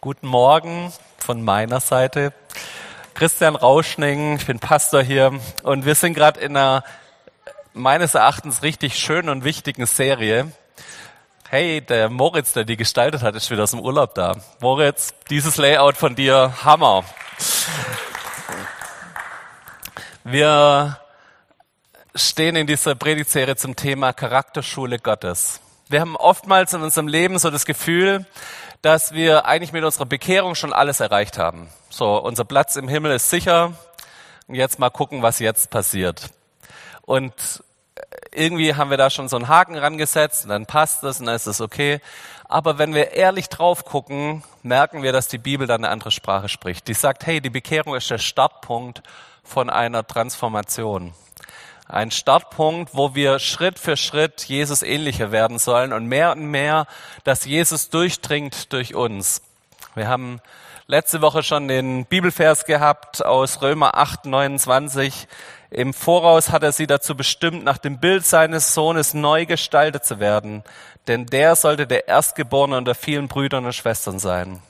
Guten Morgen von meiner Seite. Christian Rauschning, ich bin Pastor hier und wir sind gerade in einer meines Erachtens richtig schönen und wichtigen Serie. Hey, der Moritz, der die gestaltet hat, ist wieder aus dem Urlaub da. Moritz, dieses Layout von dir, Hammer. Wir stehen in dieser Predigtserie zum Thema Charakterschule Gottes. Wir haben oftmals in unserem Leben so das Gefühl, dass wir eigentlich mit unserer Bekehrung schon alles erreicht haben. So, unser Platz im Himmel ist sicher. Und jetzt mal gucken, was jetzt passiert. Und irgendwie haben wir da schon so einen Haken rangesetzt und dann passt das und dann ist es okay. Aber wenn wir ehrlich drauf gucken, merken wir, dass die Bibel dann eine andere Sprache spricht. Die sagt, hey, die Bekehrung ist der Startpunkt von einer Transformation. Ein Startpunkt, wo wir Schritt für Schritt Jesus ähnlicher werden sollen und mehr und mehr, dass Jesus durchdringt durch uns. Wir haben letzte Woche schon den Bibelvers gehabt aus Römer 8, 29. Im Voraus hat er sie dazu bestimmt, nach dem Bild seines Sohnes neu gestaltet zu werden, denn der sollte der Erstgeborene unter vielen Brüdern und Schwestern sein.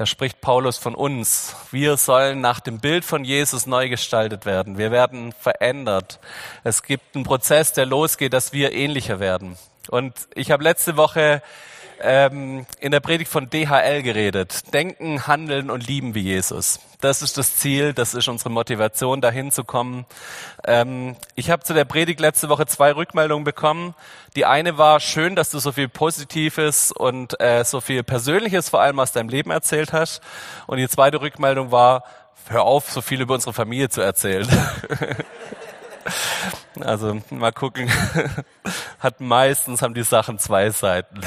Da spricht Paulus von uns. Wir sollen nach dem Bild von Jesus neu gestaltet werden. Wir werden verändert. Es gibt einen Prozess, der losgeht, dass wir ähnlicher werden. Und ich habe letzte Woche ähm, in der Predigt von DHL geredet. Denken, handeln und lieben wie Jesus. Das ist das Ziel, das ist unsere Motivation, dahin zu kommen. Ähm, ich habe zu der Predigt letzte Woche zwei Rückmeldungen bekommen. Die eine war schön, dass du so viel Positives und äh, so viel Persönliches vor allem aus deinem Leben erzählt hast. Und die zweite Rückmeldung war, hör auf, so viel über unsere Familie zu erzählen. also mal gucken. Hat meistens haben die Sachen zwei Seiten.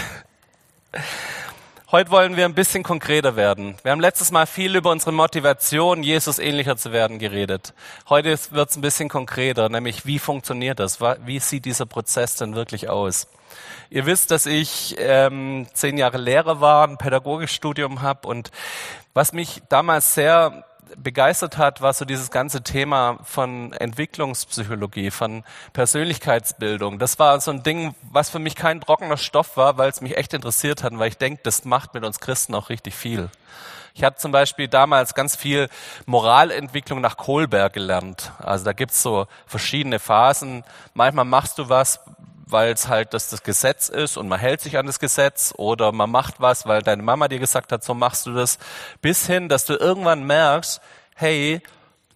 Heute wollen wir ein bisschen konkreter werden. Wir haben letztes Mal viel über unsere Motivation, Jesus ähnlicher zu werden, geredet. Heute wird es ein bisschen konkreter, nämlich wie funktioniert das? Wie sieht dieser Prozess denn wirklich aus? Ihr wisst, dass ich ähm, zehn Jahre Lehrer war, ein Pädagogikstudium habe und was mich damals sehr begeistert hat, war so dieses ganze Thema von Entwicklungspsychologie, von Persönlichkeitsbildung. Das war so ein Ding, was für mich kein trockener Stoff war, weil es mich echt interessiert hat, weil ich denke, das macht mit uns Christen auch richtig viel. Ich hatte zum Beispiel damals ganz viel Moralentwicklung nach Kohlberg gelernt. Also da gibt's so verschiedene Phasen. Manchmal machst du was, weil es halt das, das Gesetz ist und man hält sich an das Gesetz oder man macht was, weil deine Mama dir gesagt hat, so machst du das, bis hin, dass du irgendwann merkst, hey,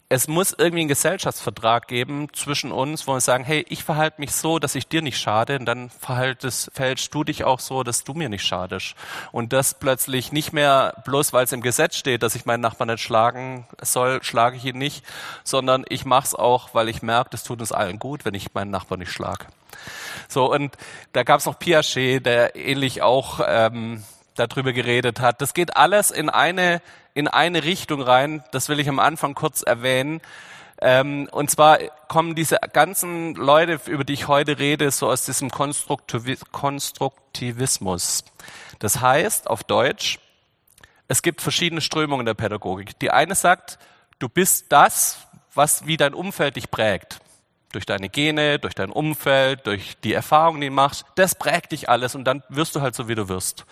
es muss irgendwie einen Gesellschaftsvertrag geben zwischen uns, wo wir sagen, hey, ich verhalte mich so, dass ich dir nicht schade, und dann verhaltest, verhältst du dich auch so, dass du mir nicht schadest. Und das plötzlich nicht mehr bloß, weil es im Gesetz steht, dass ich meinen Nachbarn nicht schlagen soll, schlage ich ihn nicht, sondern ich mache es auch, weil ich merke, das tut uns allen gut, wenn ich meinen Nachbarn nicht schlage. So, und da gab es noch Piaget, der ähnlich auch ähm, darüber geredet hat. Das geht alles in eine, in eine Richtung rein. Das will ich am Anfang kurz erwähnen. Ähm, und zwar kommen diese ganzen Leute, über die ich heute rede, so aus diesem Konstruktivismus. Das heißt, auf Deutsch, es gibt verschiedene Strömungen der Pädagogik. Die eine sagt, du bist das, was wie dein Umfeld dich prägt durch deine Gene, durch dein Umfeld, durch die Erfahrungen, die du machst, das prägt dich alles und dann wirst du halt so, wie du wirst.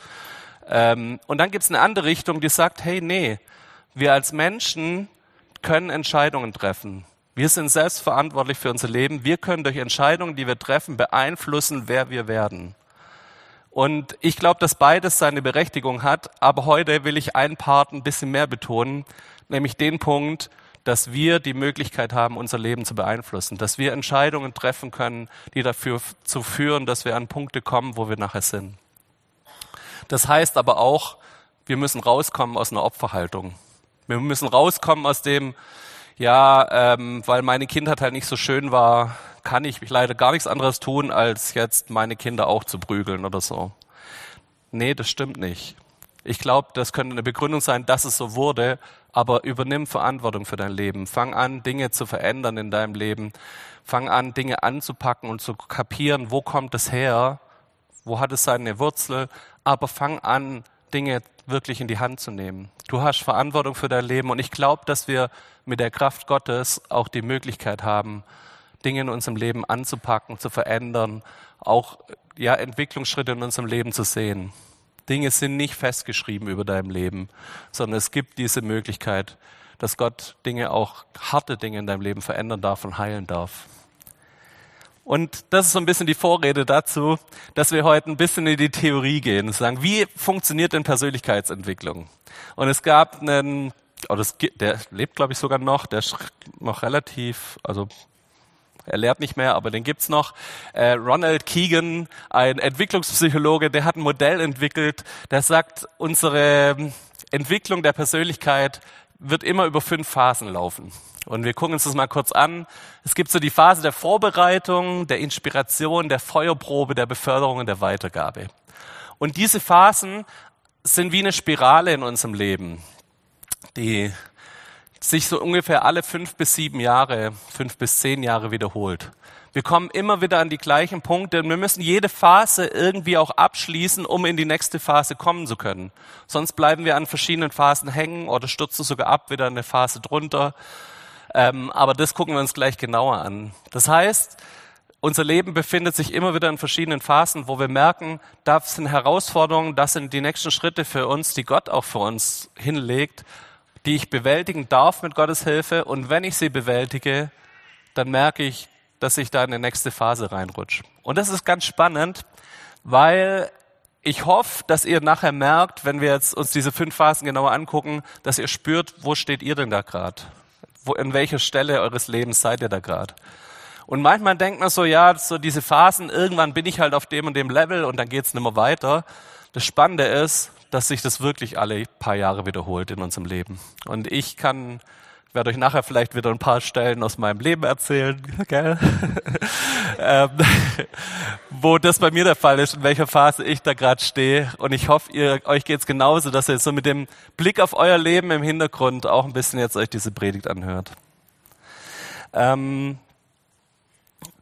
Ähm, und dann gibt es eine andere Richtung, die sagt, hey, nee, wir als Menschen können Entscheidungen treffen. Wir sind selbst verantwortlich für unser Leben. Wir können durch Entscheidungen, die wir treffen, beeinflussen, wer wir werden. Und ich glaube, dass beides seine Berechtigung hat. Aber heute will ich einen Part ein bisschen mehr betonen, nämlich den Punkt, dass wir die Möglichkeit haben, unser Leben zu beeinflussen, dass wir Entscheidungen treffen können, die dafür zu führen, dass wir an Punkte kommen, wo wir nachher sind. Das heißt aber auch, wir müssen rauskommen aus einer Opferhaltung. Wir müssen rauskommen aus dem, ja, ähm, weil meine Kindheit halt nicht so schön war, kann ich leider gar nichts anderes tun, als jetzt meine Kinder auch zu prügeln oder so. Nee, das stimmt nicht. Ich glaube, das könnte eine Begründung sein, dass es so wurde, aber übernimm Verantwortung für dein Leben. Fang an, Dinge zu verändern in deinem Leben. Fang an, Dinge anzupacken und zu kapieren, wo kommt es her, wo hat es seine Wurzel, aber fang an, Dinge wirklich in die Hand zu nehmen. Du hast Verantwortung für dein Leben und ich glaube, dass wir mit der Kraft Gottes auch die Möglichkeit haben, Dinge in unserem Leben anzupacken, zu verändern, auch ja, Entwicklungsschritte in unserem Leben zu sehen. Dinge sind nicht festgeschrieben über deinem Leben, sondern es gibt diese Möglichkeit, dass Gott Dinge, auch harte Dinge in deinem Leben verändern darf und heilen darf. Und das ist so ein bisschen die Vorrede dazu, dass wir heute ein bisschen in die Theorie gehen und sagen, wie funktioniert denn Persönlichkeitsentwicklung? Und es gab einen, oder es, der lebt glaube ich sogar noch, der ist noch relativ, also er lehrt nicht mehr, aber den gibt's noch. Äh, Ronald Keegan, ein Entwicklungspsychologe, der hat ein Modell entwickelt, der sagt, unsere Entwicklung der Persönlichkeit wird immer über fünf Phasen laufen. Und wir gucken uns das mal kurz an. Es gibt so die Phase der Vorbereitung, der Inspiration, der Feuerprobe, der Beförderung und der Weitergabe. Und diese Phasen sind wie eine Spirale in unserem Leben, die sich so ungefähr alle fünf bis sieben Jahre, fünf bis zehn Jahre wiederholt. Wir kommen immer wieder an die gleichen Punkte und wir müssen jede Phase irgendwie auch abschließen, um in die nächste Phase kommen zu können. Sonst bleiben wir an verschiedenen Phasen hängen oder stürzen sogar ab, wieder eine Phase drunter. Ähm, aber das gucken wir uns gleich genauer an. Das heißt, unser Leben befindet sich immer wieder in verschiedenen Phasen, wo wir merken, das sind Herausforderungen, das sind die nächsten Schritte für uns, die Gott auch für uns hinlegt, die ich bewältigen darf mit Gottes Hilfe. Und wenn ich sie bewältige, dann merke ich, dass ich da in die nächste Phase reinrutsche. Und das ist ganz spannend, weil ich hoffe, dass ihr nachher merkt, wenn wir jetzt uns diese fünf Phasen genauer angucken, dass ihr spürt, wo steht ihr denn da gerade? wo, in welcher Stelle eures Lebens seid ihr da gerade? Und manchmal denkt man so, ja, so diese Phasen, irgendwann bin ich halt auf dem und dem Level und dann geht's nicht mehr weiter. Das Spannende ist, dass sich das wirklich alle paar Jahre wiederholt in unserem Leben. Und ich kann werde euch nachher vielleicht wieder ein paar Stellen aus meinem Leben erzählen, gell? ähm, wo das bei mir der Fall ist, in welcher Phase ich da gerade stehe. Und ich hoffe, ihr, euch geht's genauso, dass ihr so mit dem Blick auf euer Leben im Hintergrund auch ein bisschen jetzt euch diese Predigt anhört. Ähm,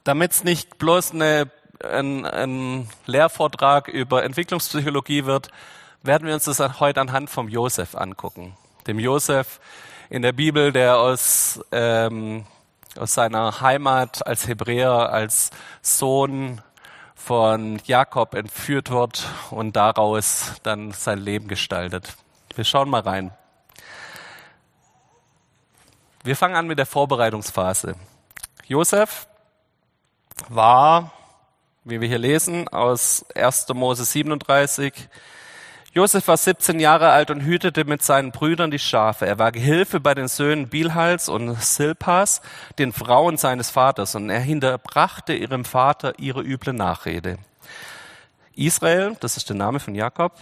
Damit es nicht bloß eine, ein, ein Lehrvortrag über Entwicklungspsychologie wird, werden wir uns das heute anhand vom Josef angucken. Dem Josef, in der Bibel, der aus, ähm, aus seiner Heimat als Hebräer, als Sohn von Jakob entführt wird und daraus dann sein Leben gestaltet. Wir schauen mal rein. Wir fangen an mit der Vorbereitungsphase. Josef war, wie wir hier lesen, aus 1. Mose 37, Josef war 17 Jahre alt und hütete mit seinen Brüdern die Schafe. Er war Gehilfe bei den Söhnen Bilhals und Silpas, den Frauen seines Vaters, und er hinterbrachte ihrem Vater ihre üble Nachrede. Israel, das ist der Name von Jakob,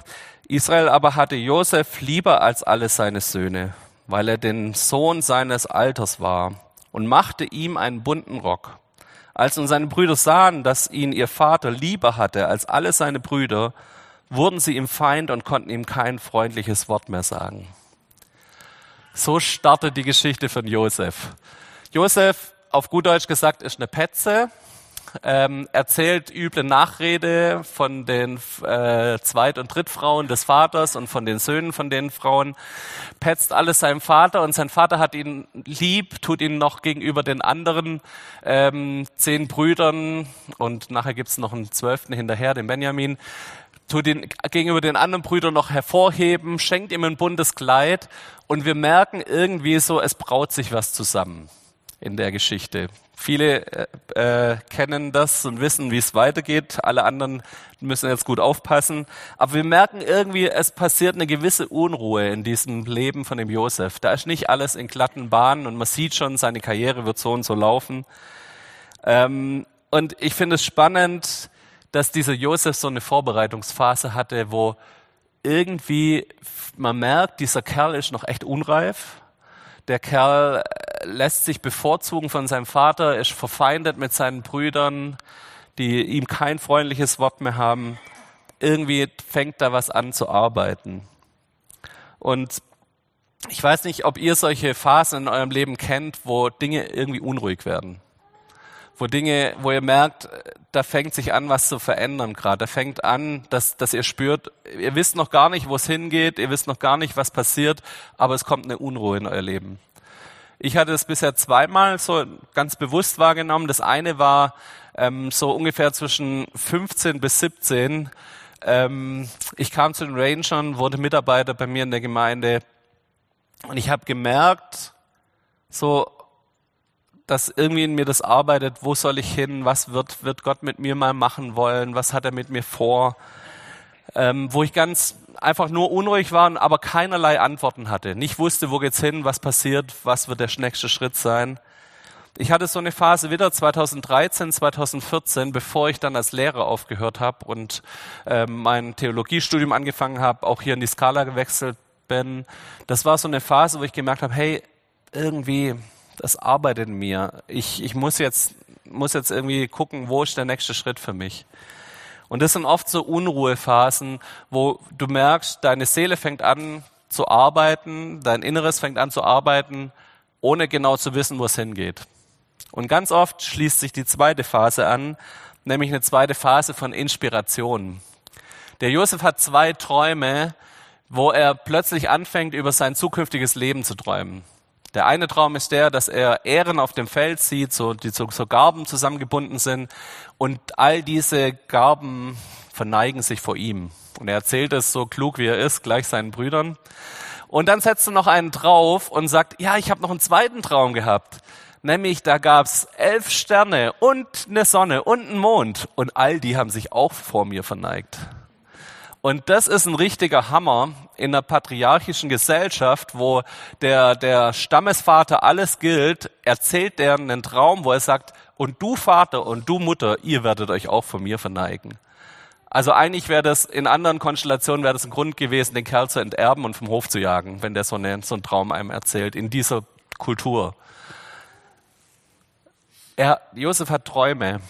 Israel aber hatte Josef lieber als alle seine Söhne, weil er den Sohn seines Alters war und machte ihm einen bunten Rock. Als nun seine Brüder sahen, dass ihn ihr Vater lieber hatte als alle seine Brüder, wurden sie ihm Feind und konnten ihm kein freundliches Wort mehr sagen. So startet die Geschichte von Josef. Josef, auf gut Deutsch gesagt, ist eine Petze, ähm, erzählt üble Nachrede von den äh, Zweit- und Drittfrauen des Vaters und von den Söhnen von den Frauen, petzt alles seinem Vater und sein Vater hat ihn lieb, tut ihn noch gegenüber den anderen ähm, zehn Brüdern und nachher gibt's noch einen zwölften hinterher, den Benjamin, tut ihn gegenüber den anderen Brüdern noch hervorheben, schenkt ihm ein buntes Kleid und wir merken irgendwie so, es braut sich was zusammen in der Geschichte. Viele äh, äh, kennen das und wissen, wie es weitergeht. Alle anderen müssen jetzt gut aufpassen. Aber wir merken irgendwie, es passiert eine gewisse Unruhe in diesem Leben von dem Josef. Da ist nicht alles in glatten Bahnen und man sieht schon, seine Karriere wird so und so laufen. Ähm, und ich finde es spannend, dass dieser Josef so eine Vorbereitungsphase hatte, wo irgendwie man merkt, dieser Kerl ist noch echt unreif. Der Kerl äh, lässt sich bevorzugen von seinem Vater, ist verfeindet mit seinen Brüdern, die ihm kein freundliches Wort mehr haben. Irgendwie fängt da was an zu arbeiten. Und ich weiß nicht, ob ihr solche Phasen in eurem Leben kennt, wo Dinge irgendwie unruhig werden wo Dinge, wo ihr merkt, da fängt sich an, was zu verändern gerade. Da fängt an, dass, dass ihr spürt, ihr wisst noch gar nicht, wo es hingeht, ihr wisst noch gar nicht, was passiert, aber es kommt eine Unruhe in euer Leben. Ich hatte es bisher zweimal so ganz bewusst wahrgenommen. Das eine war ähm, so ungefähr zwischen 15 bis 17, Ähm, ich kam zu den Rangern, wurde Mitarbeiter bei mir in der Gemeinde und ich habe gemerkt, so, dass irgendwie in mir das arbeitet, wo soll ich hin, was wird, wird Gott mit mir mal machen wollen, was hat er mit mir vor, ähm, wo ich ganz einfach nur unruhig war, aber keinerlei Antworten hatte, nicht wusste, wo geht's hin, was passiert, was wird der nächste Schritt sein. Ich hatte so eine Phase wieder 2013, 2014, bevor ich dann als Lehrer aufgehört habe und äh, mein Theologiestudium angefangen habe, auch hier in die Skala gewechselt bin. Das war so eine Phase, wo ich gemerkt habe, hey, irgendwie, das arbeitet in mir. Ich, ich muss, jetzt, muss jetzt irgendwie gucken, wo ist der nächste Schritt für mich. Und das sind oft so Unruhephasen, wo du merkst, deine Seele fängt an zu arbeiten, dein Inneres fängt an zu arbeiten, ohne genau zu wissen, wo es hingeht. Und ganz oft schließt sich die zweite Phase an, nämlich eine zweite Phase von Inspiration. Der Josef hat zwei Träume, wo er plötzlich anfängt, über sein zukünftiges Leben zu träumen. Der eine Traum ist der, dass er Ähren auf dem Feld sieht, so, die so, so Garben zusammengebunden sind und all diese Garben verneigen sich vor ihm. Und er erzählt es so klug, wie er ist, gleich seinen Brüdern. Und dann setzt er noch einen drauf und sagt, ja, ich habe noch einen zweiten Traum gehabt. Nämlich, da gab's elf Sterne und eine Sonne und einen Mond. Und all die haben sich auch vor mir verneigt. Und das ist ein richtiger Hammer in einer patriarchischen Gesellschaft, wo der, der Stammesvater alles gilt, erzählt der einen Traum, wo er sagt, und du Vater und du Mutter, ihr werdet euch auch von mir verneigen. Also eigentlich wäre das, in anderen Konstellationen wäre das ein Grund gewesen, den Kerl zu enterben und vom Hof zu jagen, wenn der so, eine, so einen Traum einem erzählt, in dieser Kultur. Er, Josef hat Träume,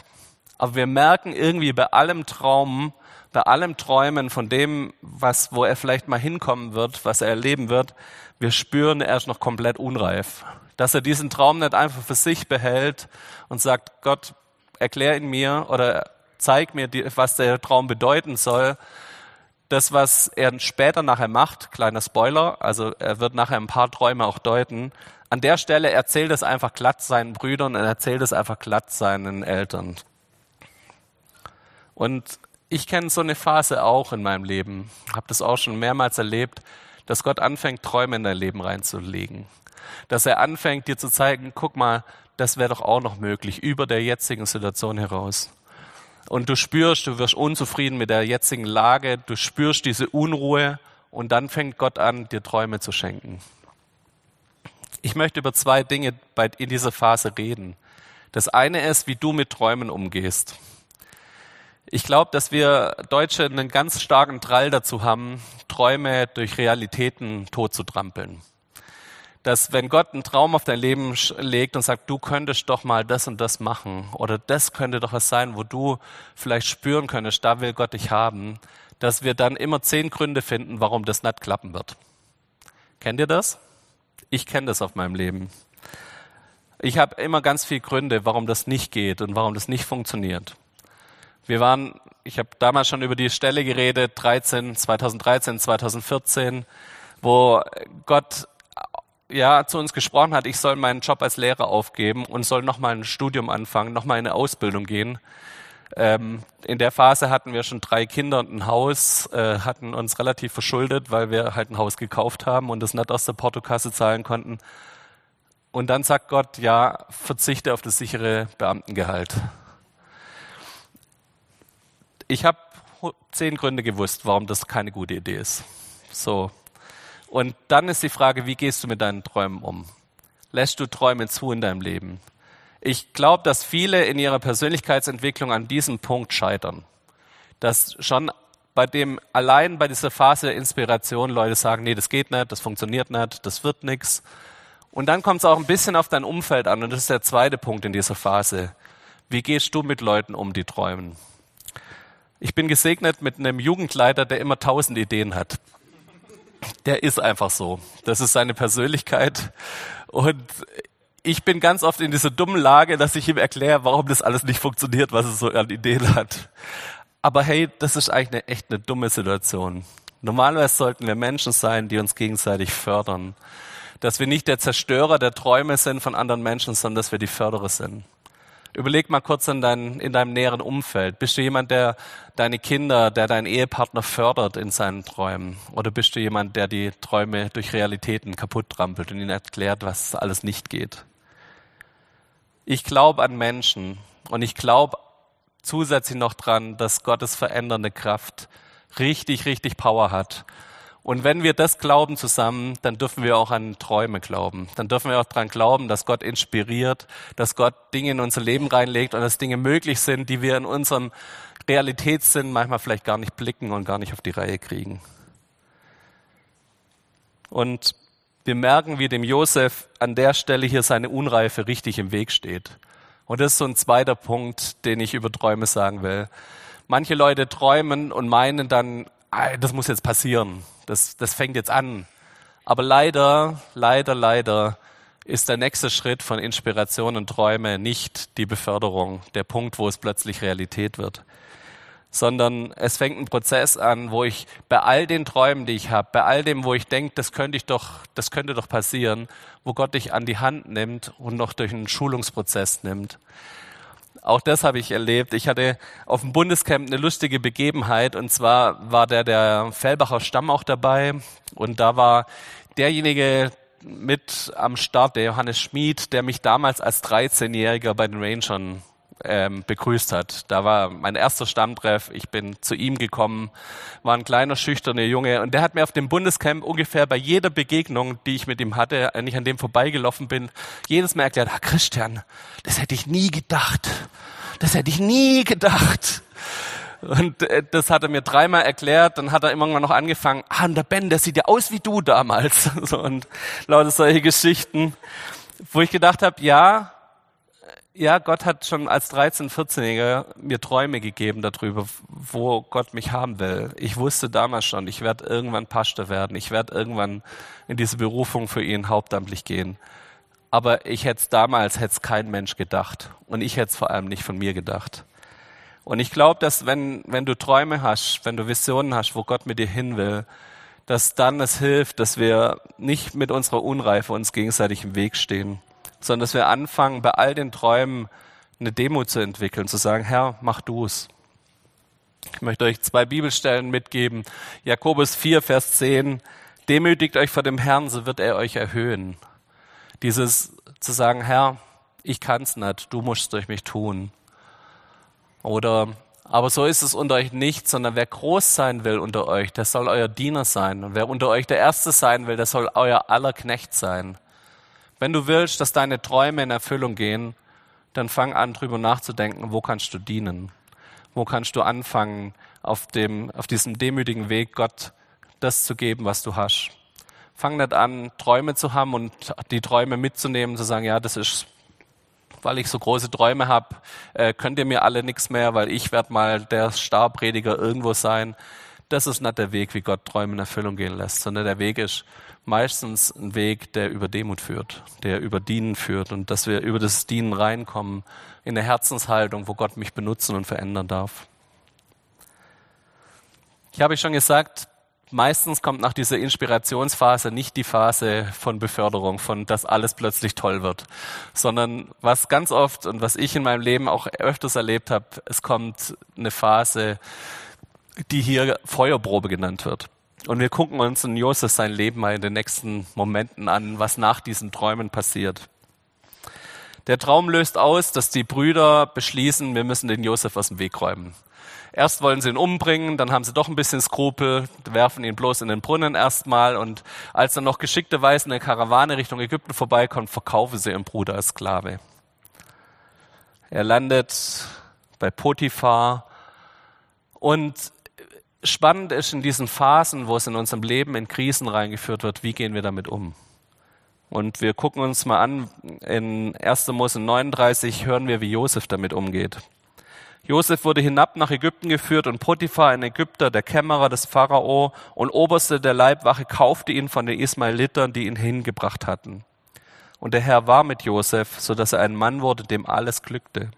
aber wir merken irgendwie bei allem Traum, bei allem Träumen von dem, was, wo er vielleicht mal hinkommen wird, was er erleben wird, wir spüren, er ist noch komplett unreif. Dass er diesen Traum nicht einfach für sich behält und sagt, Gott, erklär ihn mir oder zeig mir, was der Traum bedeuten soll. Das, was er später nachher macht, kleiner Spoiler, also er wird nachher ein paar Träume auch deuten, an der Stelle erzählt es einfach glatt seinen Brüdern und erzählt es einfach glatt seinen Eltern. Und ich kenne so eine Phase auch in meinem Leben, habe das auch schon mehrmals erlebt, dass Gott anfängt, Träume in dein Leben reinzulegen. Dass er anfängt, dir zu zeigen, guck mal, das wäre doch auch noch möglich, über der jetzigen Situation heraus. Und du spürst, du wirst unzufrieden mit der jetzigen Lage, du spürst diese Unruhe und dann fängt Gott an, dir Träume zu schenken. Ich möchte über zwei Dinge in dieser Phase reden. Das eine ist, wie du mit Träumen umgehst. Ich glaube, dass wir Deutsche einen ganz starken Drall dazu haben, Träume durch Realitäten totzutrampeln. Dass wenn Gott einen Traum auf dein Leben legt und sagt, du könntest doch mal das und das machen oder das könnte doch was sein, wo du vielleicht spüren könntest, da will Gott dich haben, dass wir dann immer zehn Gründe finden, warum das nicht klappen wird. Kennt ihr das? Ich kenne das auf meinem Leben. Ich habe immer ganz viele Gründe, warum das nicht geht und warum das nicht funktioniert. Wir waren, ich habe damals schon über die Stelle geredet, 13, 2013, 2014, wo Gott ja zu uns gesprochen hat, ich soll meinen Job als Lehrer aufgeben und soll nochmal ein Studium anfangen, nochmal eine Ausbildung gehen. Ähm, in der Phase hatten wir schon drei Kinder und ein Haus, äh, hatten uns relativ verschuldet, weil wir halt ein Haus gekauft haben und das nicht aus der Portokasse zahlen konnten. Und dann sagt Gott, ja, verzichte auf das sichere Beamtengehalt. Ich habe zehn Gründe gewusst, warum das keine gute Idee ist. So. Und dann ist die Frage, wie gehst du mit deinen Träumen um? Lässt du Träume zu in deinem Leben? Ich glaube, dass viele in ihrer Persönlichkeitsentwicklung an diesem Punkt scheitern. Dass schon bei dem, allein bei dieser Phase der Inspiration Leute sagen, nee, das geht nicht, das funktioniert nicht, das wird nichts. Und dann kommt es auch ein bisschen auf dein Umfeld an. Und das ist der zweite Punkt in dieser Phase. Wie gehst du mit Leuten um, die träumen? Ich bin gesegnet mit einem Jugendleiter, der immer tausend Ideen hat. Der ist einfach so. Das ist seine Persönlichkeit. Und ich bin ganz oft in dieser dummen Lage, dass ich ihm erkläre, warum das alles nicht funktioniert, was er so an Ideen hat. Aber hey, das ist eigentlich eine, echt eine dumme Situation. Normalerweise sollten wir Menschen sein, die uns gegenseitig fördern. Dass wir nicht der Zerstörer der Träume sind von anderen Menschen, sondern dass wir die Förderer sind. Überleg mal kurz in, dein, in deinem näheren Umfeld. Bist du jemand, der deine Kinder, der deinen Ehepartner fördert in seinen Träumen? Oder bist du jemand, der die Träume durch Realitäten kaputt trampelt und ihnen erklärt, was alles nicht geht? Ich glaube an Menschen und ich glaube zusätzlich noch dran, dass Gottes verändernde Kraft richtig, richtig Power hat und wenn wir das glauben zusammen, dann dürfen wir auch an Träume glauben. Dann dürfen wir auch daran glauben, dass Gott inspiriert, dass Gott Dinge in unser Leben reinlegt und dass Dinge möglich sind, die wir in unserem Realitätssinn manchmal vielleicht gar nicht blicken und gar nicht auf die Reihe kriegen. Und wir merken, wie dem Josef an der Stelle hier seine Unreife richtig im Weg steht. Und das ist so ein zweiter Punkt, den ich über Träume sagen will. Manche Leute träumen und meinen dann, das muss jetzt passieren das, das fängt jetzt an. Aber leider, leider, leider ist der nächste Schritt von Inspiration und Träume nicht die Beförderung, der Punkt, wo es plötzlich Realität wird, sondern es fängt ein Prozess an, wo ich bei all den Träumen, die ich habe, bei all dem, wo ich denke, das könnte ich doch, das könnte doch passieren, wo Gott dich an die Hand nimmt und noch durch einen Schulungsprozess nimmt. Auch das habe ich erlebt. Ich hatte auf dem Bundescamp eine lustige Begebenheit und zwar war der der Fellbacher Stamm auch dabei und da war derjenige mit am Start, der Johannes Schmid, der mich damals als 13-Jähriger bei den Rangern ähm, begrüßt hat. Da war mein erster Stammtreff. Ich bin zu ihm gekommen, war ein kleiner, schüchterner Junge. Und der hat mir auf dem Bundescamp ungefähr bei jeder Begegnung, die ich mit ihm hatte, wenn ich an dem vorbeigelaufen bin, jedes Mal erklärt, ah, Christian, das hätte ich nie gedacht. Das hätte ich nie gedacht. Und äh, das hat er mir dreimal erklärt. Dann hat er irgendwann noch angefangen, ah, und der Ben, der sieht ja aus wie du damals. und lauter solche Geschichten, wo ich gedacht habe, ja, ja, Gott hat schon als 13-, 14-Jähriger mir Träume gegeben darüber, wo Gott mich haben will. Ich wusste damals schon, ich werde irgendwann Pastor werden. Ich werde irgendwann in diese Berufung für ihn hauptamtlich gehen. Aber ich hätte damals, hätte es kein Mensch gedacht. Und ich hätte es vor allem nicht von mir gedacht. Und ich glaube, dass wenn, wenn du Träume hast, wenn du Visionen hast, wo Gott mit dir hin will, dass dann es hilft, dass wir nicht mit unserer Unreife uns gegenseitig im Weg stehen sondern dass wir anfangen, bei all den Träumen eine Demo zu entwickeln, zu sagen, Herr, mach du es. Ich möchte euch zwei Bibelstellen mitgeben. Jakobus 4, Vers 10. Demütigt euch vor dem Herrn, so wird er euch erhöhen. Dieses zu sagen, Herr, ich kann's nicht, du musst es durch mich tun. Oder, aber so ist es unter euch nicht, sondern wer groß sein will unter euch, der soll euer Diener sein. Und wer unter euch der Erste sein will, der soll euer aller Knecht sein. Wenn du willst, dass deine Träume in Erfüllung gehen, dann fang an, drüber nachzudenken, wo kannst du dienen? Wo kannst du anfangen, auf, dem, auf diesem demütigen Weg Gott das zu geben, was du hast? Fang nicht an, Träume zu haben und die Träume mitzunehmen, zu sagen, ja, das ist, weil ich so große Träume habe, äh, könnt ihr mir alle nichts mehr, weil ich werde mal der Starprediger irgendwo sein. Das ist nicht der Weg, wie Gott Träume in Erfüllung gehen lässt, sondern der Weg ist, meistens ein Weg, der über Demut führt, der über Dienen führt und dass wir über das Dienen reinkommen in eine Herzenshaltung, wo Gott mich benutzen und verändern darf. Ich habe schon gesagt, meistens kommt nach dieser Inspirationsphase nicht die Phase von Beförderung, von dass alles plötzlich toll wird, sondern was ganz oft und was ich in meinem Leben auch öfters erlebt habe, es kommt eine Phase, die hier Feuerprobe genannt wird. Und wir gucken uns in Josef sein Leben mal in den nächsten Momenten an, was nach diesen Träumen passiert. Der Traum löst aus, dass die Brüder beschließen, wir müssen den Josef aus dem Weg räumen. Erst wollen sie ihn umbringen, dann haben sie doch ein bisschen Skrupel, werfen ihn bloß in den Brunnen erstmal und als dann noch geschickterweise eine Karawane Richtung Ägypten vorbeikommt, verkaufen sie ihren Bruder als Sklave. Er landet bei Potiphar und spannend ist in diesen Phasen, wo es in unserem Leben in Krisen reingeführt wird, wie gehen wir damit um? Und wir gucken uns mal an, in 1. Mose 39 hören wir, wie Josef damit umgeht. Josef wurde hinab nach Ägypten geführt und Potiphar, ein Ägypter, der Kämmerer des Pharao und Oberste der Leibwache, kaufte ihn von den Ismaelitern, die ihn hingebracht hatten. Und der Herr war mit Josef, so dass er ein Mann wurde, dem alles glückte.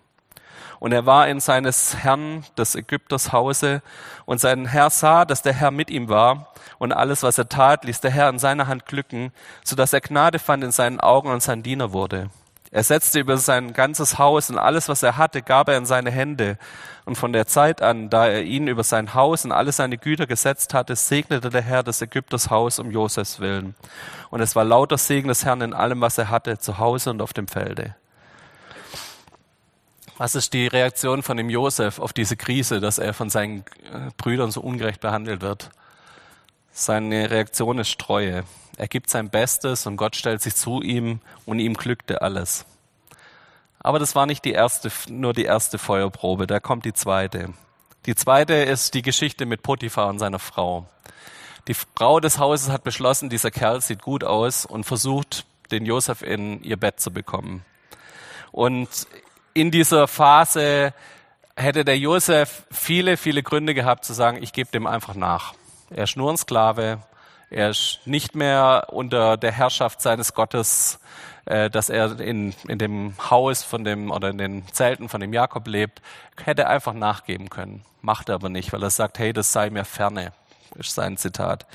Und er war in seines Herrn, des Ägypters Hause, und sein Herr sah, dass der Herr mit ihm war, und alles, was er tat, ließ der Herr in seiner Hand glücken, so dass er Gnade fand in seinen Augen und sein Diener wurde. Er setzte über sein ganzes Haus und alles, was er hatte, gab er in seine Hände. Und von der Zeit an, da er ihn über sein Haus und alle seine Güter gesetzt hatte, segnete der Herr des Ägypters Haus um Josefs willen. Und es war lauter Segen des Herrn in allem, was er hatte, zu Hause und auf dem Felde. Was ist die Reaktion von dem Josef auf diese Krise, dass er von seinen äh, Brüdern so ungerecht behandelt wird? Seine Reaktion ist Treue. Er gibt sein Bestes und Gott stellt sich zu ihm und ihm glückte alles. Aber das war nicht die erste, nur die erste Feuerprobe, da kommt die zweite. Die zweite ist die Geschichte mit Potiphar und seiner Frau. Die Frau des Hauses hat beschlossen, dieser Kerl sieht gut aus und versucht, den Josef in ihr Bett zu bekommen. Und in dieser Phase hätte der Josef viele, viele Gründe gehabt zu sagen, ich gebe dem einfach nach. Er ist nur ein Sklave, er ist nicht mehr unter der Herrschaft seines Gottes, äh, dass er in, in dem Haus von dem oder in den Zelten von dem Jakob lebt, hätte einfach nachgeben können. Macht er aber nicht, weil er sagt, hey, das sei mir ferne, ist sein Zitat.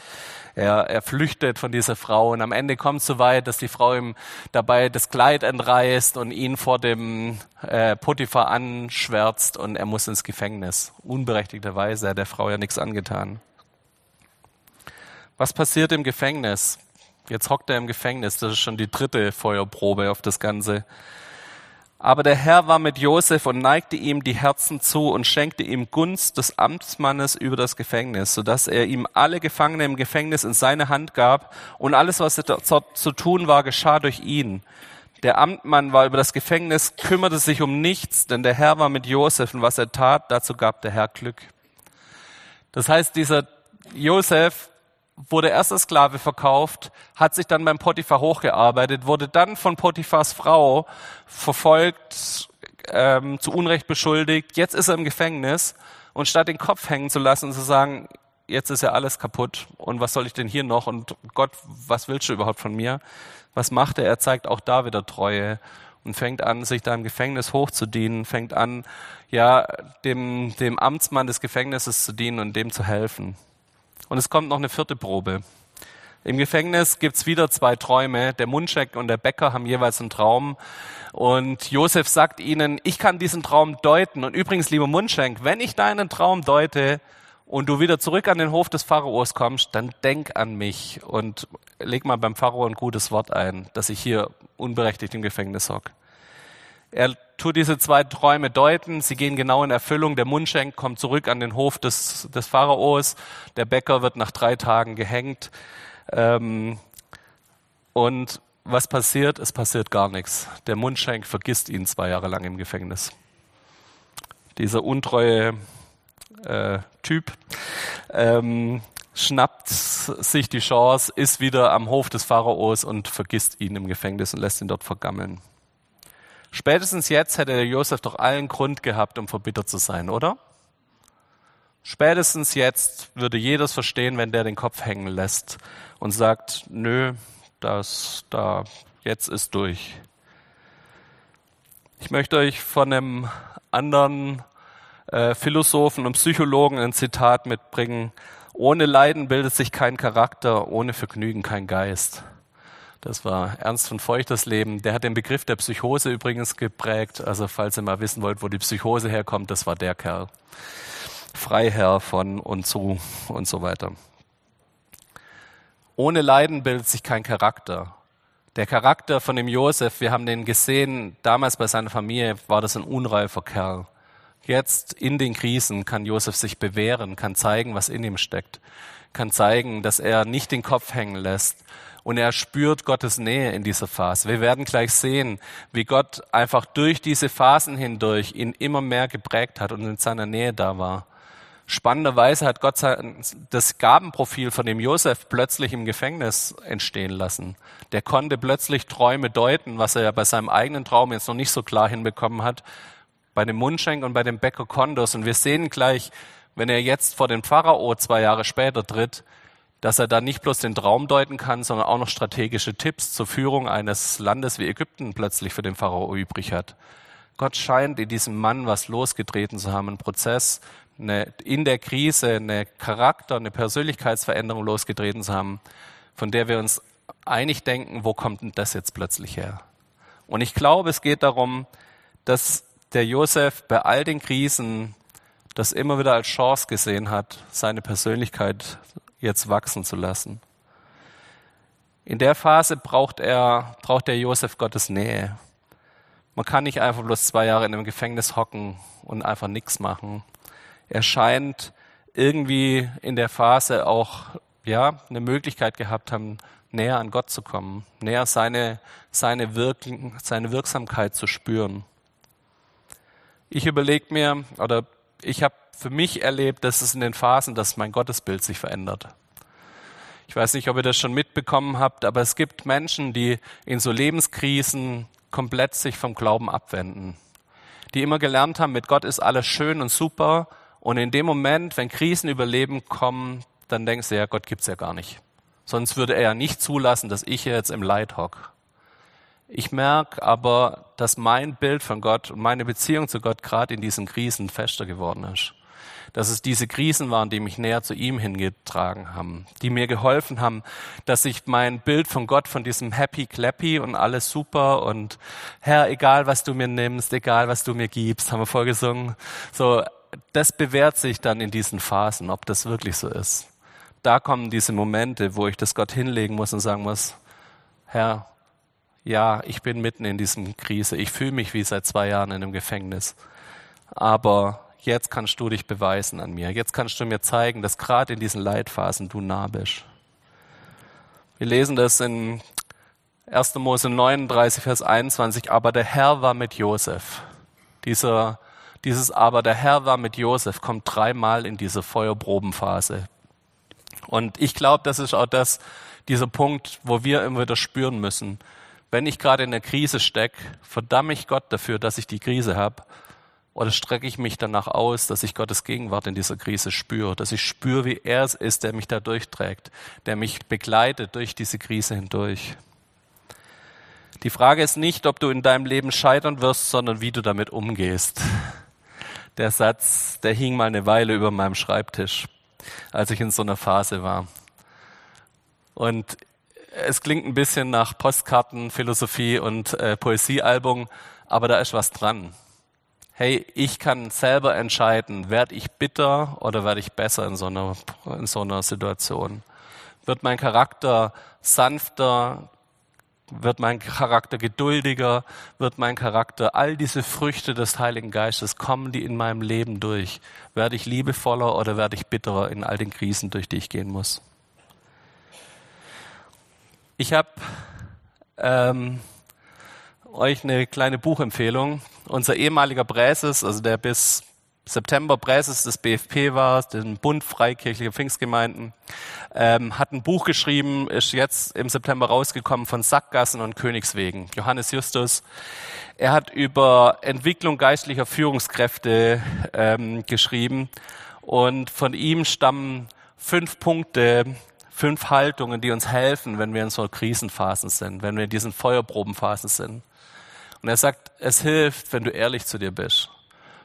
Er, er flüchtet von dieser Frau und am Ende kommt es so weit, dass die Frau ihm dabei das Kleid entreißt und ihn vor dem äh, Potiphar anschwärzt und er muss ins Gefängnis. Unberechtigterweise hat der Frau ja nichts angetan. Was passiert im Gefängnis? Jetzt hockt er im Gefängnis, das ist schon die dritte Feuerprobe auf das Ganze. Aber der Herr war mit Josef und neigte ihm die Herzen zu und schenkte ihm Gunst des Amtsmannes über das Gefängnis, sodass er ihm alle Gefangene im Gefängnis in seine Hand gab und alles, was zu tun war, geschah durch ihn. Der Amtmann war über das Gefängnis, kümmerte sich um nichts, denn der Herr war mit Josef und was er tat, dazu gab der Herr Glück. Das heißt, dieser Josef wurde erst als Sklave verkauft, hat sich dann beim Potiphar hochgearbeitet, wurde dann von Potiphars Frau verfolgt, ähm, zu Unrecht beschuldigt. Jetzt ist er im Gefängnis und statt den Kopf hängen zu lassen und zu sagen, jetzt ist ja alles kaputt und was soll ich denn hier noch und Gott, was willst du überhaupt von mir? Was macht er? Er zeigt auch da wieder Treue und fängt an, sich da im Gefängnis hochzudienen, fängt an, ja, dem, dem Amtsmann des Gefängnisses zu dienen und dem zu helfen. Und es kommt noch eine vierte Probe. Im Gefängnis gibt's wieder zwei Träume. Der Mundschenk und der Bäcker haben jeweils einen Traum. Und Josef sagt ihnen, ich kann diesen Traum deuten. Und übrigens, lieber Mundschenk, wenn ich deinen Traum deute und du wieder zurück an den Hof des Pharaos kommst, dann denk an mich und leg mal beim Pharao ein gutes Wort ein, dass ich hier unberechtigt im Gefängnis hock. Er tut diese zwei Träume deuten, sie gehen genau in Erfüllung. Der Mundschenk kommt zurück an den Hof des, des Pharaos, der Bäcker wird nach drei Tagen gehängt. Ähm, und was passiert? Es passiert gar nichts. Der Mundschenk vergisst ihn zwei Jahre lang im Gefängnis. Dieser untreue äh, Typ ähm, schnappt sich die Chance, ist wieder am Hof des Pharaos und vergisst ihn im Gefängnis und lässt ihn dort vergammeln. Spätestens jetzt hätte der Josef doch allen Grund gehabt, um verbittert zu sein, oder? Spätestens jetzt würde jedes verstehen, wenn der den Kopf hängen lässt und sagt, nö, das da, jetzt ist durch. Ich möchte euch von einem anderen äh, Philosophen und Psychologen ein Zitat mitbringen. Ohne Leiden bildet sich kein Charakter, ohne Vergnügen kein Geist. Das war Ernst von Feuchters Leben. Der hat den Begriff der Psychose übrigens geprägt. Also falls ihr mal wissen wollt, wo die Psychose herkommt, das war der Kerl. Freiherr von und zu und so weiter. Ohne Leiden bildet sich kein Charakter. Der Charakter von dem Josef, wir haben den gesehen, damals bei seiner Familie war das ein unreifer Kerl. Jetzt in den Krisen kann Josef sich bewähren, kann zeigen, was in ihm steckt, kann zeigen, dass er nicht den Kopf hängen lässt, und er spürt Gottes Nähe in dieser Phase. Wir werden gleich sehen, wie Gott einfach durch diese Phasen hindurch ihn immer mehr geprägt hat und in seiner Nähe da war. Spannenderweise hat Gott das Gabenprofil von dem Josef plötzlich im Gefängnis entstehen lassen. Der konnte plötzlich Träume deuten, was er ja bei seinem eigenen Traum jetzt noch nicht so klar hinbekommen hat. Bei dem Mundschenk und bei dem Bäcker Kondos. Und wir sehen gleich, wenn er jetzt vor den Pharao zwei Jahre später tritt, dass er dann nicht bloß den Traum deuten kann, sondern auch noch strategische Tipps zur Führung eines Landes wie Ägypten plötzlich für den Pharao übrig hat. Gott scheint in diesem Mann was losgetreten zu haben, einen Prozess, eine, in der Krise eine Charakter, eine Persönlichkeitsveränderung losgetreten zu haben, von der wir uns einig denken, wo kommt denn das jetzt plötzlich her? Und ich glaube, es geht darum, dass der Josef bei all den Krisen das immer wieder als Chance gesehen hat, seine Persönlichkeit jetzt wachsen zu lassen. In der Phase braucht er, braucht der Josef Gottes Nähe. Man kann nicht einfach bloß zwei Jahre in einem Gefängnis hocken und einfach nichts machen. Er scheint irgendwie in der Phase auch ja, eine Möglichkeit gehabt haben, näher an Gott zu kommen, näher seine, seine, Wirken, seine Wirksamkeit zu spüren. Ich überlege mir, oder ich habe für mich erlebt, dass es in den Phasen, dass mein Gottesbild sich verändert. Ich weiß nicht, ob ihr das schon mitbekommen habt, aber es gibt Menschen, die in so Lebenskrisen komplett sich vom Glauben abwenden. Die immer gelernt haben, mit Gott ist alles schön und super. Und in dem Moment, wenn Krisen über Leben kommen, dann denkst du, ja, Gott gibt's ja gar nicht. Sonst würde er ja nicht zulassen, dass ich jetzt im Leid hock. Ich merke aber, dass mein Bild von Gott und meine Beziehung zu Gott gerade in diesen Krisen fester geworden ist dass es diese Krisen waren, die mich näher zu ihm hingetragen haben, die mir geholfen haben, dass ich mein Bild von Gott, von diesem Happy Clappy und alles super und Herr, egal was du mir nimmst, egal was du mir gibst, haben wir vorgesungen, so, das bewährt sich dann in diesen Phasen, ob das wirklich so ist. Da kommen diese Momente, wo ich das Gott hinlegen muss und sagen muss, Herr, ja, ich bin mitten in diesem Krise. Ich fühle mich wie seit zwei Jahren in einem Gefängnis. Aber jetzt kannst du dich beweisen an mir. Jetzt kannst du mir zeigen, dass gerade in diesen Leitphasen du nah bist. Wir lesen das in 1. Mose 39, Vers 21. Aber der Herr war mit Josef. Dieser, dieses Aber der Herr war mit Josef kommt dreimal in diese Feuerprobenphase. Und ich glaube, das ist auch das, dieser Punkt, wo wir immer wieder spüren müssen. Wenn ich gerade in der Krise stecke, verdamme ich Gott dafür, dass ich die Krise habe oder strecke ich mich danach aus, dass ich Gottes Gegenwart in dieser Krise spüre, dass ich spüre, wie er es ist, der mich da durchträgt, der mich begleitet durch diese Krise hindurch. Die Frage ist nicht, ob du in deinem Leben scheitern wirst, sondern wie du damit umgehst. Der Satz, der hing mal eine Weile über meinem Schreibtisch, als ich in so einer Phase war. Und es klingt ein bisschen nach Postkarten, Philosophie und äh, Poesiealbum, aber da ist was dran hey, ich kann selber entscheiden, werde ich bitter oder werde ich besser in so einer, in so einer Situation? Wird mein Charakter sanfter? Wird mein Charakter geduldiger? Wird mein Charakter, all diese Früchte des Heiligen Geistes, kommen die in meinem Leben durch? Werde ich liebevoller oder werde ich bitterer in all den Krisen, durch die ich gehen muss? Ich habe ähm, euch eine kleine Buchempfehlung. Unser ehemaliger Präses, also der bis September Präses des BFP war, den Bund Freikirchlicher Pfingstgemeinden, ähm, hat ein Buch geschrieben, ist jetzt im September rausgekommen von Sackgassen und Königswegen. Johannes Justus. Er hat über Entwicklung geistlicher Führungskräfte ähm, geschrieben und von ihm stammen fünf Punkte, fünf Haltungen, die uns helfen, wenn wir in so Krisenphasen sind, wenn wir in diesen Feuerprobenphasen sind. Und er sagt, es hilft, wenn du ehrlich zu dir bist.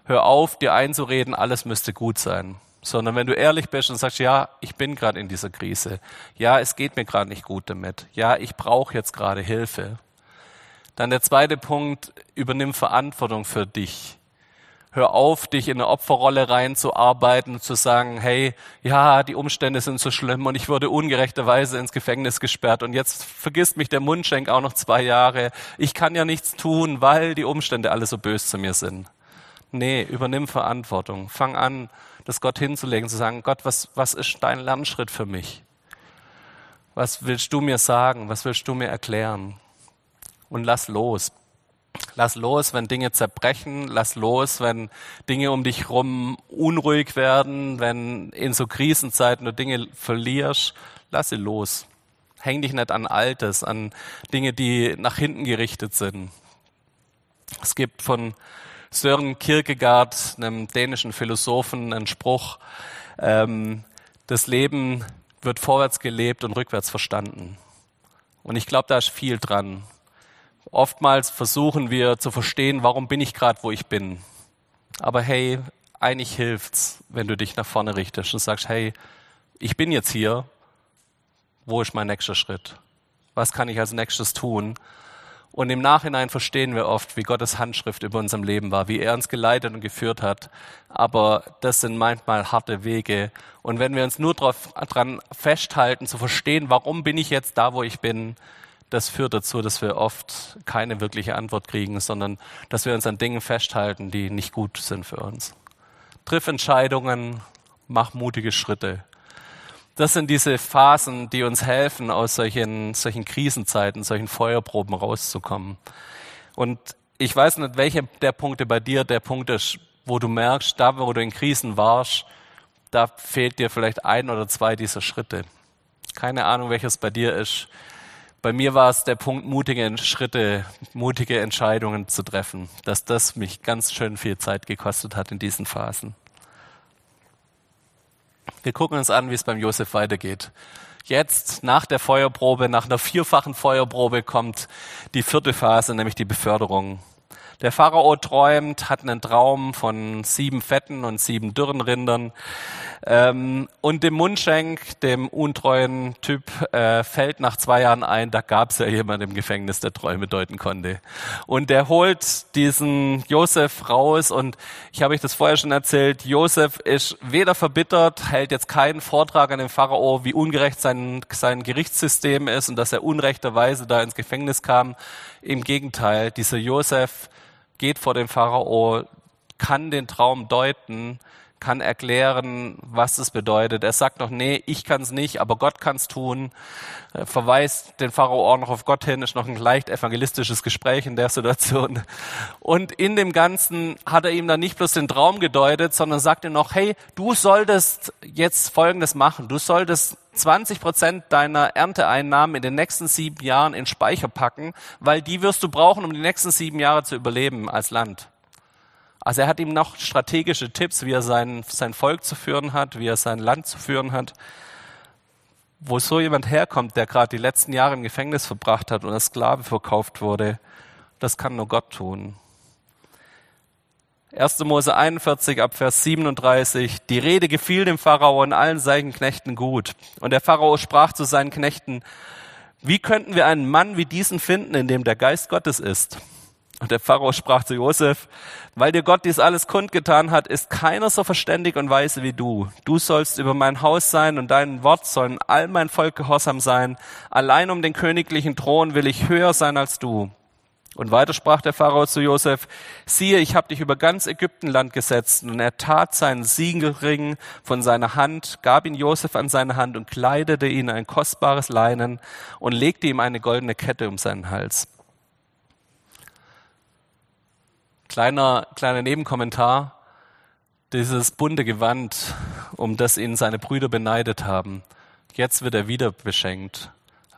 Hör auf, dir einzureden, alles müsste gut sein. Sondern wenn du ehrlich bist und sagst, ja, ich bin gerade in dieser Krise. Ja, es geht mir gerade nicht gut damit. Ja, ich brauche jetzt gerade Hilfe. Dann der zweite Punkt, übernimm Verantwortung für dich hör auf, dich in eine Opferrolle reinzuarbeiten und zu sagen, hey, ja, die Umstände sind so schlimm und ich wurde ungerechterweise ins Gefängnis gesperrt und jetzt vergisst mich der Mundschenk auch noch zwei Jahre. Ich kann ja nichts tun, weil die Umstände alle so böse zu mir sind. Nee, übernimm Verantwortung. Fang an, das Gott hinzulegen, zu sagen, Gott, was, was ist dein Lernschritt für mich? Was willst du mir sagen? Was willst du mir erklären? Und lass los. Lass los, wenn Dinge zerbrechen. Lass los, wenn Dinge um dich rum unruhig werden, wenn in so Krisenzeiten du Dinge verlierst. Lass sie los. Häng dich nicht an Altes, an Dinge, die nach hinten gerichtet sind. Es gibt von Søren Kierkegaard, einem dänischen Philosophen, einen Spruch, ähm, das Leben wird vorwärts gelebt und rückwärts verstanden. Und ich glaube, da ist viel dran. Oftmals versuchen wir zu verstehen, warum bin ich gerade, wo ich bin. Aber hey, eigentlich hilft's, wenn du dich nach vorne richtest und sagst, hey, ich bin jetzt hier. Wo ist mein nächster Schritt? Was kann ich als nächstes tun? Und im Nachhinein verstehen wir oft, wie Gottes Handschrift über unserem Leben war, wie er uns geleitet und geführt hat. Aber das sind manchmal harte Wege. Und wenn wir uns nur daran festhalten, zu verstehen, warum bin ich jetzt da, wo ich bin, das führt dazu, dass wir oft keine wirkliche Antwort kriegen, sondern dass wir uns an Dingen festhalten, die nicht gut sind für uns. Triff Entscheidungen, mach mutige Schritte. Das sind diese Phasen, die uns helfen, aus solchen, solchen Krisenzeiten, solchen Feuerproben rauszukommen. Und ich weiß nicht, welcher der Punkte bei dir der Punkt ist, wo du merkst, da wo du in Krisen warst, da fehlt dir vielleicht ein oder zwei dieser Schritte. Keine Ahnung, welches bei dir ist. Bei mir war es der Punkt, mutige Schritte, mutige Entscheidungen zu treffen, dass das mich ganz schön viel Zeit gekostet hat in diesen Phasen. Wir gucken uns an, wie es beim Josef weitergeht. Jetzt, nach der Feuerprobe, nach einer vierfachen Feuerprobe, kommt die vierte Phase, nämlich die Beförderung. Der Pharao träumt, hat einen Traum von sieben fetten und sieben dürren Rindern. Ähm, und dem Mundschenk, dem untreuen Typ, äh, fällt nach zwei Jahren ein, da gab es ja jemand im Gefängnis, der Träume deuten konnte. Und der holt diesen Josef raus und ich habe euch das vorher schon erzählt, Josef ist weder verbittert, hält jetzt keinen Vortrag an den Pharao, wie ungerecht sein, sein Gerichtssystem ist und dass er unrechterweise da ins Gefängnis kam. Im Gegenteil, dieser Josef geht vor dem Pharao, kann den Traum deuten, kann erklären, was es bedeutet. Er sagt noch, nee, ich kann es nicht, aber Gott kann es tun. Er verweist den Pharao auch noch auf Gott hin, ist noch ein leicht evangelistisches Gespräch in der Situation. Und in dem Ganzen hat er ihm dann nicht bloß den Traum gedeutet, sondern sagt ihm noch, hey, du solltest jetzt Folgendes machen. Du solltest 20 Prozent deiner Ernteeinnahmen in den nächsten sieben Jahren in Speicher packen, weil die wirst du brauchen, um die nächsten sieben Jahre zu überleben als Land. Also er hat ihm noch strategische Tipps, wie er sein, sein Volk zu führen hat, wie er sein Land zu führen hat. Wo so jemand herkommt, der gerade die letzten Jahre im Gefängnis verbracht hat und als Sklave verkauft wurde, das kann nur Gott tun. 1. Mose 41 ab Vers 37. Die Rede gefiel dem Pharao und allen seinen Knechten gut. Und der Pharao sprach zu seinen Knechten, wie könnten wir einen Mann wie diesen finden, in dem der Geist Gottes ist? Und der Pharao sprach zu Josef, weil dir Gott dies alles kundgetan hat, ist keiner so verständig und weise wie du. Du sollst über mein Haus sein und dein Wort sollen all mein Volk gehorsam sein. Allein um den königlichen Thron will ich höher sein als du. Und weiter sprach der Pharao zu Josef, siehe, ich habe dich über ganz Ägyptenland gesetzt. Und er tat seinen Siegelring von seiner Hand, gab ihn Josef an seine Hand und kleidete ihn ein kostbares Leinen und legte ihm eine goldene Kette um seinen Hals. Kleiner, kleiner Nebenkommentar. Dieses bunte Gewand, um das ihn seine Brüder beneidet haben. Jetzt wird er wieder beschenkt.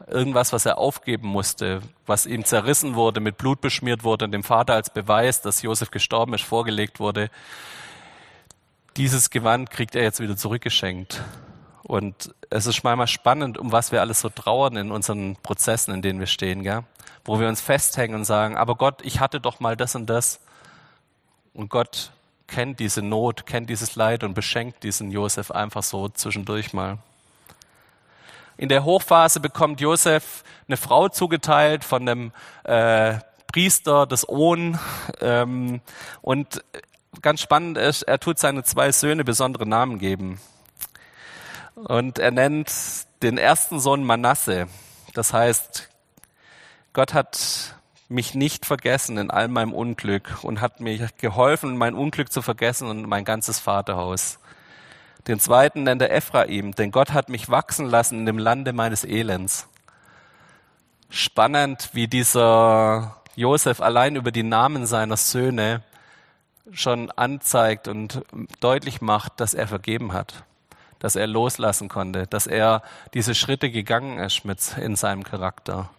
Irgendwas, was er aufgeben musste, was ihm zerrissen wurde, mit Blut beschmiert wurde und dem Vater als Beweis, dass Josef gestorben ist, vorgelegt wurde. Dieses Gewand kriegt er jetzt wieder zurückgeschenkt. Und es ist manchmal spannend, um was wir alles so trauern in unseren Prozessen, in denen wir stehen, gell? wo wir uns festhängen und sagen, aber Gott, ich hatte doch mal das und das. Und Gott kennt diese Not, kennt dieses Leid und beschenkt diesen Josef einfach so zwischendurch mal. In der Hochphase bekommt Josef eine Frau zugeteilt von einem äh, Priester des Ohn. Ähm, und ganz spannend ist, er tut seine zwei Söhne besondere Namen geben. Und er nennt den ersten Sohn Manasse. Das heißt, Gott hat mich nicht vergessen in all meinem Unglück und hat mir geholfen, mein Unglück zu vergessen und mein ganzes Vaterhaus. Den zweiten nennt er Ephraim, denn Gott hat mich wachsen lassen in dem Lande meines Elends. Spannend, wie dieser Josef allein über die Namen seiner Söhne schon anzeigt und deutlich macht, dass er vergeben hat, dass er loslassen konnte, dass er diese Schritte gegangen ist mit in seinem Charakter.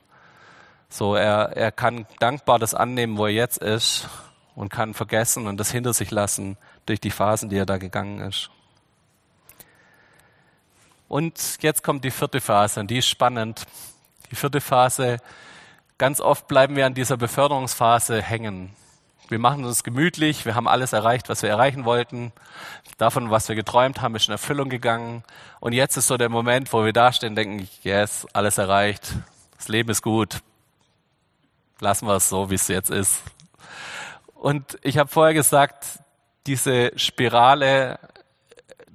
So, er, er kann dankbar das annehmen, wo er jetzt ist und kann vergessen und das hinter sich lassen durch die Phasen, die er da gegangen ist. Und jetzt kommt die vierte Phase und die ist spannend. Die vierte Phase, ganz oft bleiben wir an dieser Beförderungsphase hängen. Wir machen uns gemütlich, wir haben alles erreicht, was wir erreichen wollten. Davon, was wir geträumt haben, ist in Erfüllung gegangen. Und jetzt ist so der Moment, wo wir dastehen und denken, yes, alles erreicht, das Leben ist gut, Lassen wir es so, wie es jetzt ist. Und ich habe vorher gesagt, diese Spirale,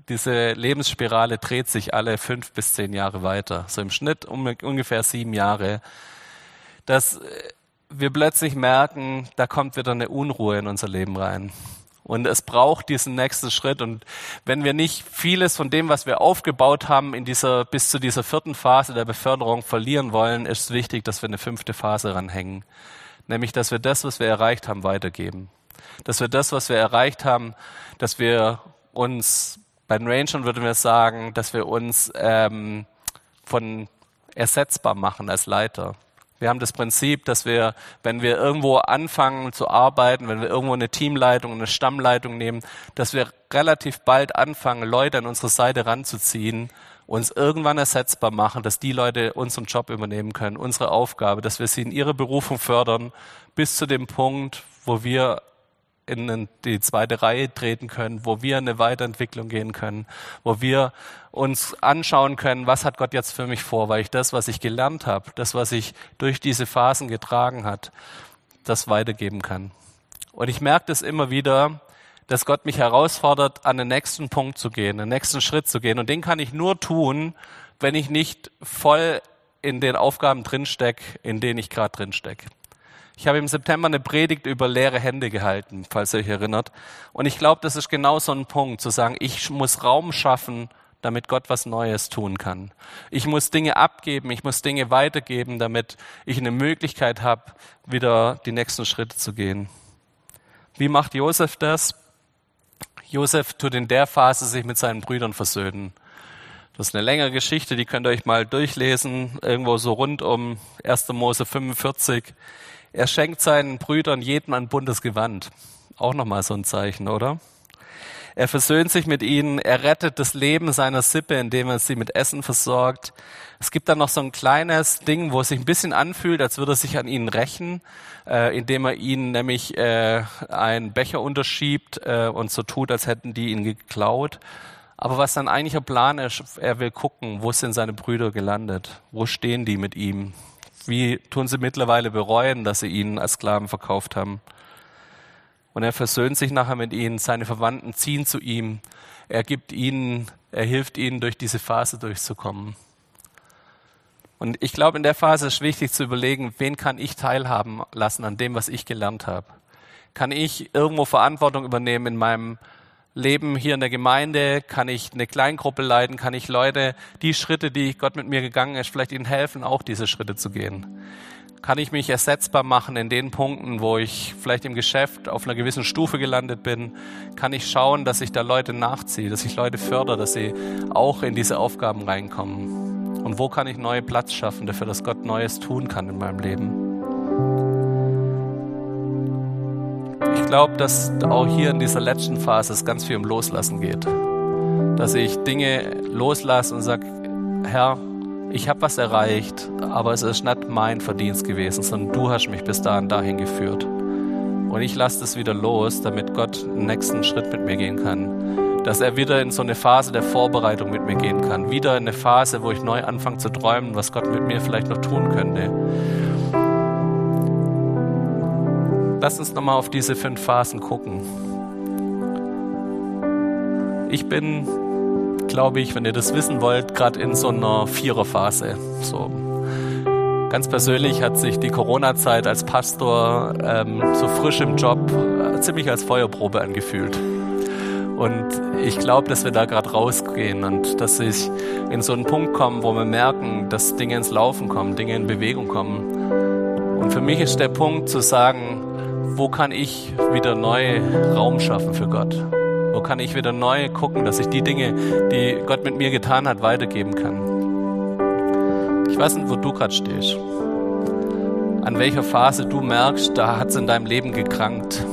diese Lebensspirale dreht sich alle fünf bis zehn Jahre weiter. So im Schnitt um ungefähr sieben Jahre. Dass wir plötzlich merken, da kommt wieder eine Unruhe in unser Leben rein. Und es braucht diesen nächsten Schritt. Und wenn wir nicht vieles von dem, was wir aufgebaut haben, in dieser, bis zu dieser vierten Phase der Beförderung verlieren wollen, ist es wichtig, dass wir eine fünfte Phase ranhängen. Nämlich, dass wir das, was wir erreicht haben, weitergeben. Dass wir das, was wir erreicht haben, dass wir uns, bei den Rangern würden wir sagen, dass wir uns ähm, von ersetzbar machen als Leiter. Wir haben das Prinzip, dass wir, wenn wir irgendwo anfangen zu arbeiten, wenn wir irgendwo eine Teamleitung, eine Stammleitung nehmen, dass wir relativ bald anfangen, Leute an unsere Seite ranzuziehen, uns irgendwann ersetzbar machen, dass die Leute unseren Job übernehmen können, unsere Aufgabe, dass wir sie in ihrer Berufung fördern, bis zu dem Punkt, wo wir in die zweite Reihe treten können, wo wir eine Weiterentwicklung gehen können, wo wir uns anschauen können, was hat Gott jetzt für mich vor, weil ich das, was ich gelernt habe, das, was ich durch diese Phasen getragen hat, das weitergeben kann. Und ich merke das immer wieder, dass Gott mich herausfordert, an den nächsten Punkt zu gehen, den nächsten Schritt zu gehen. Und den kann ich nur tun, wenn ich nicht voll in den Aufgaben drinstecke, in denen ich gerade drinstecke. Ich habe im September eine Predigt über leere Hände gehalten, falls ihr euch erinnert. Und ich glaube, das ist genau so ein Punkt, zu sagen, ich muss Raum schaffen, damit Gott was Neues tun kann. Ich muss Dinge abgeben, ich muss Dinge weitergeben, damit ich eine Möglichkeit habe, wieder die nächsten Schritte zu gehen. Wie macht Josef das? Josef tut in der Phase sich mit seinen Brüdern versöhnen. Das ist eine längere Geschichte, die könnt ihr euch mal durchlesen, irgendwo so rund um 1. Mose 45. Er schenkt seinen Brüdern jedem ein buntes Gewand. Auch nochmal so ein Zeichen, oder? Er versöhnt sich mit ihnen, er rettet das Leben seiner Sippe, indem er sie mit Essen versorgt. Es gibt dann noch so ein kleines Ding, wo es sich ein bisschen anfühlt, als würde er sich an ihnen rächen, äh, indem er ihnen nämlich äh, einen Becher unterschiebt äh, und so tut, als hätten die ihn geklaut. Aber was sein eigentlicher Plan ist, er will gucken, wo sind seine Brüder gelandet? Wo stehen die mit ihm? Wie tun sie mittlerweile bereuen, dass sie ihn als Sklaven verkauft haben? Und er versöhnt sich nachher mit ihnen, seine Verwandten ziehen zu ihm, er gibt ihnen, er hilft ihnen, durch diese Phase durchzukommen. Und ich glaube, in der Phase ist wichtig zu überlegen, wen kann ich teilhaben lassen an dem, was ich gelernt habe? Kann ich irgendwo Verantwortung übernehmen in meinem Leben hier in der Gemeinde? Kann ich eine Kleingruppe leiten? Kann ich Leute die Schritte, die Gott mit mir gegangen ist, vielleicht ihnen helfen, auch diese Schritte zu gehen? Kann ich mich ersetzbar machen in den Punkten, wo ich vielleicht im Geschäft auf einer gewissen Stufe gelandet bin? Kann ich schauen, dass ich da Leute nachziehe, dass ich Leute fördere, dass sie auch in diese Aufgaben reinkommen? Und wo kann ich neue Platz schaffen dafür, dass Gott Neues tun kann in meinem Leben? Glaube, dass auch hier in dieser letzten Phase es ganz viel um Loslassen geht. Dass ich Dinge loslasse und sage, Herr, ich habe was erreicht, aber es ist nicht mein Verdienst gewesen, sondern du hast mich bis dahin dahin geführt. Und ich lasse das wieder los, damit Gott den nächsten Schritt mit mir gehen kann. Dass er wieder in so eine Phase der Vorbereitung mit mir gehen kann. Wieder in eine Phase, wo ich neu anfange zu träumen, was Gott mit mir vielleicht noch tun könnte. Lass uns nochmal auf diese fünf Phasen gucken. Ich bin, glaube ich, wenn ihr das wissen wollt, gerade in so einer Viererphase. So. Ganz persönlich hat sich die Corona-Zeit als Pastor ähm, so frisch im Job äh, ziemlich als Feuerprobe angefühlt. Und ich glaube, dass wir da gerade rausgehen und dass ich in so einen Punkt kommen, wo wir merken, dass Dinge ins Laufen kommen, Dinge in Bewegung kommen. Und für mich ist der Punkt zu sagen, wo kann ich wieder neu Raum schaffen für Gott? Wo kann ich wieder neu gucken, dass ich die Dinge, die Gott mit mir getan hat, weitergeben kann? Ich weiß nicht, wo du gerade stehst. An welcher Phase du merkst, da hat es in deinem Leben gekrankt.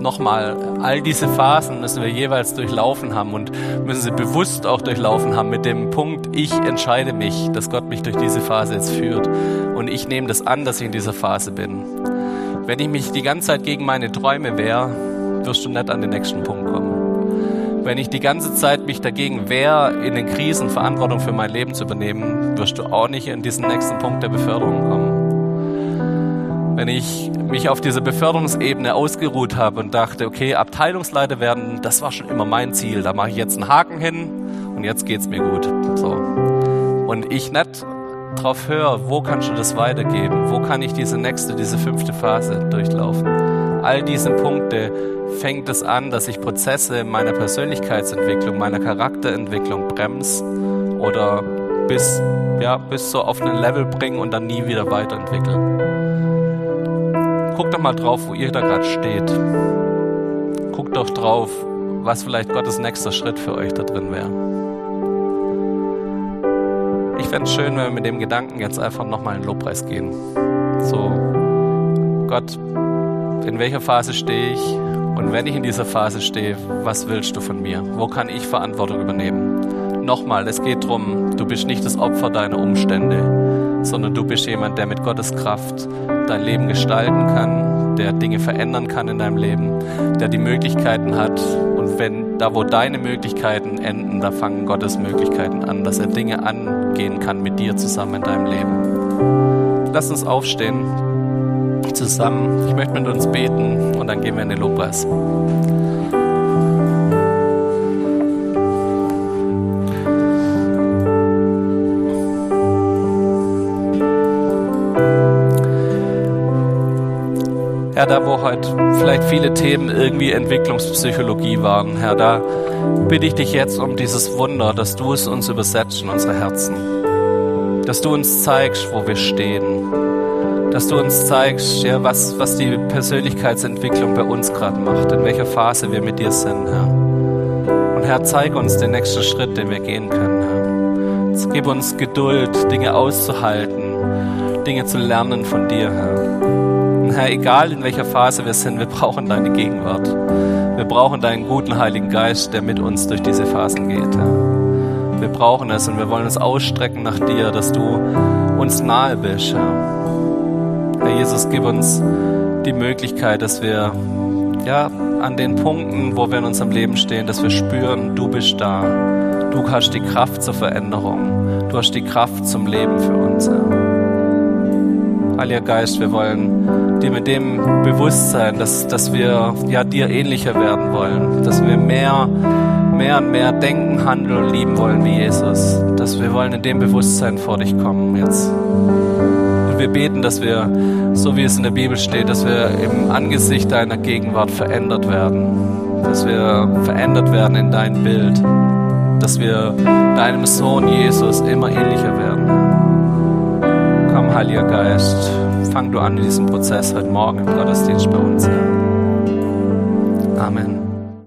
Nochmal, all diese Phasen müssen wir jeweils durchlaufen haben und müssen sie bewusst auch durchlaufen haben mit dem Punkt, ich entscheide mich, dass Gott mich durch diese Phase jetzt führt. Und ich nehme das an, dass ich in dieser Phase bin. Wenn ich mich die ganze Zeit gegen meine Träume wehre, wirst du nicht an den nächsten Punkt kommen. Wenn ich die ganze Zeit mich dagegen wehre, in den Krisen Verantwortung für mein Leben zu übernehmen, wirst du auch nicht in diesen nächsten Punkt der Beförderung kommen. wenn ich mich auf dieser Beförderungsebene ausgeruht habe und dachte, okay, Abteilungsleiter werden, das war schon immer mein Ziel, da mache ich jetzt einen Haken hin und jetzt geht's mir gut. So. Und ich nicht drauf höre, wo kannst du das weitergeben? Wo kann ich diese nächste, diese fünfte Phase durchlaufen? All diese Punkte fängt es an, dass ich Prozesse meiner Persönlichkeitsentwicklung, meiner Charakterentwicklung bremse oder bis, ja, bis so auf ein Level bringe und dann nie wieder weiterentwickle. Guckt doch mal drauf, wo ihr da gerade steht. Guckt doch drauf, was vielleicht Gottes nächster Schritt für euch da drin wäre. Fände es schön, wenn wir mit dem Gedanken jetzt einfach nochmal in den Lobpreis gehen. So, Gott, in welcher Phase stehe ich? Und wenn ich in dieser Phase stehe, was willst du von mir? Wo kann ich Verantwortung übernehmen? Nochmal, es geht darum, du bist nicht das Opfer deiner Umstände, sondern du bist jemand, der mit Gottes Kraft dein Leben gestalten kann, der Dinge verändern kann in deinem Leben, der die Möglichkeiten hat. Und wenn da, wo deine Möglichkeiten enden, da fangen Gottes Möglichkeiten an, dass er Dinge angehen kann mit dir zusammen in deinem Leben. Lass uns aufstehen zusammen. Ich möchte mit uns beten und dann gehen wir in den Lobpreis. Themen irgendwie Entwicklungspsychologie waren, Herr, da bitte ich dich jetzt um dieses Wunder, dass du es uns übersetzt in unsere Herzen. Dass du uns zeigst, wo wir stehen. Dass du uns zeigst, ja, was, was die Persönlichkeitsentwicklung bei uns gerade macht, in welcher Phase wir mit dir sind, Herr. Und Herr, zeig uns den nächsten Schritt, den wir gehen können, Herr. Gib uns Geduld, Dinge auszuhalten, Dinge zu lernen von dir, Herr. Herr, egal in welcher Phase wir sind, wir brauchen deine Gegenwart. Wir brauchen deinen guten Heiligen Geist, der mit uns durch diese Phasen geht. Herr. Wir brauchen es und wir wollen uns ausstrecken nach dir, dass du uns nahe bist. Herr, Herr Jesus, gib uns die Möglichkeit, dass wir ja, an den Punkten, wo wir in unserem Leben stehen, dass wir spüren, du bist da. Du hast die Kraft zur Veränderung. Du hast die Kraft zum Leben für uns. Herr. Heiliger Geist, wir wollen dir mit dem Bewusstsein, dass, dass wir ja dir ähnlicher werden wollen, dass wir mehr, mehr und mehr denken, handeln und lieben wollen wie Jesus, dass wir wollen in dem Bewusstsein vor dich kommen jetzt. Und wir beten, dass wir, so wie es in der Bibel steht, dass wir im Angesicht deiner Gegenwart verändert werden, dass wir verändert werden in dein Bild, dass wir deinem Sohn Jesus immer ähnlicher werden. Heiliger Geist, fang du an in diesem Prozess heute Morgen im Gottesdienst bei uns. Amen.